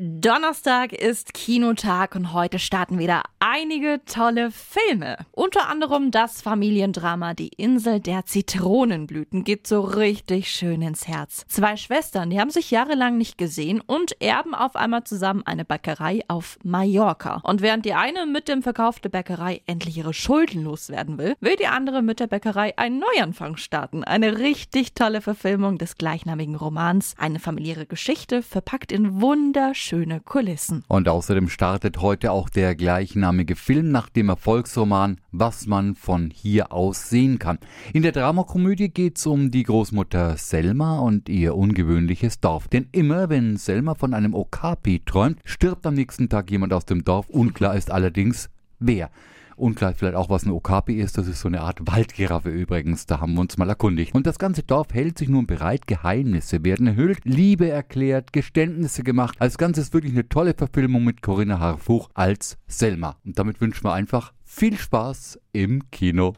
Donnerstag ist Kinotag und heute starten wieder einige tolle Filme. Unter anderem das Familiendrama Die Insel der Zitronenblüten geht so richtig schön ins Herz. Zwei Schwestern, die haben sich jahrelang nicht gesehen und erben auf einmal zusammen eine Bäckerei auf Mallorca. Und während die eine mit dem Verkauf der Bäckerei endlich ihre Schulden loswerden will, will die andere mit der Bäckerei einen Neuanfang starten. Eine richtig tolle Verfilmung des gleichnamigen Romans, eine familiäre Geschichte verpackt in wunderschönen schöne Kulissen. Und außerdem startet heute auch der gleichnamige Film nach dem Erfolgsroman Was man von hier aus sehen kann. In der Dramakomödie geht es um die Großmutter Selma und ihr ungewöhnliches Dorf. Denn immer wenn Selma von einem Okapi träumt, stirbt am nächsten Tag jemand aus dem Dorf. Unklar ist allerdings, wer. Unklar vielleicht auch, was ein Okapi ist. Das ist so eine Art Waldgiraffe übrigens. Da haben wir uns mal erkundigt. Und das ganze Dorf hält sich nun bereit. Geheimnisse werden erhüllt, Liebe erklärt, Geständnisse gemacht. Als Ganzes wirklich eine tolle Verfilmung mit Corinna Harfuch als Selma. Und damit wünschen wir einfach viel Spaß im Kino.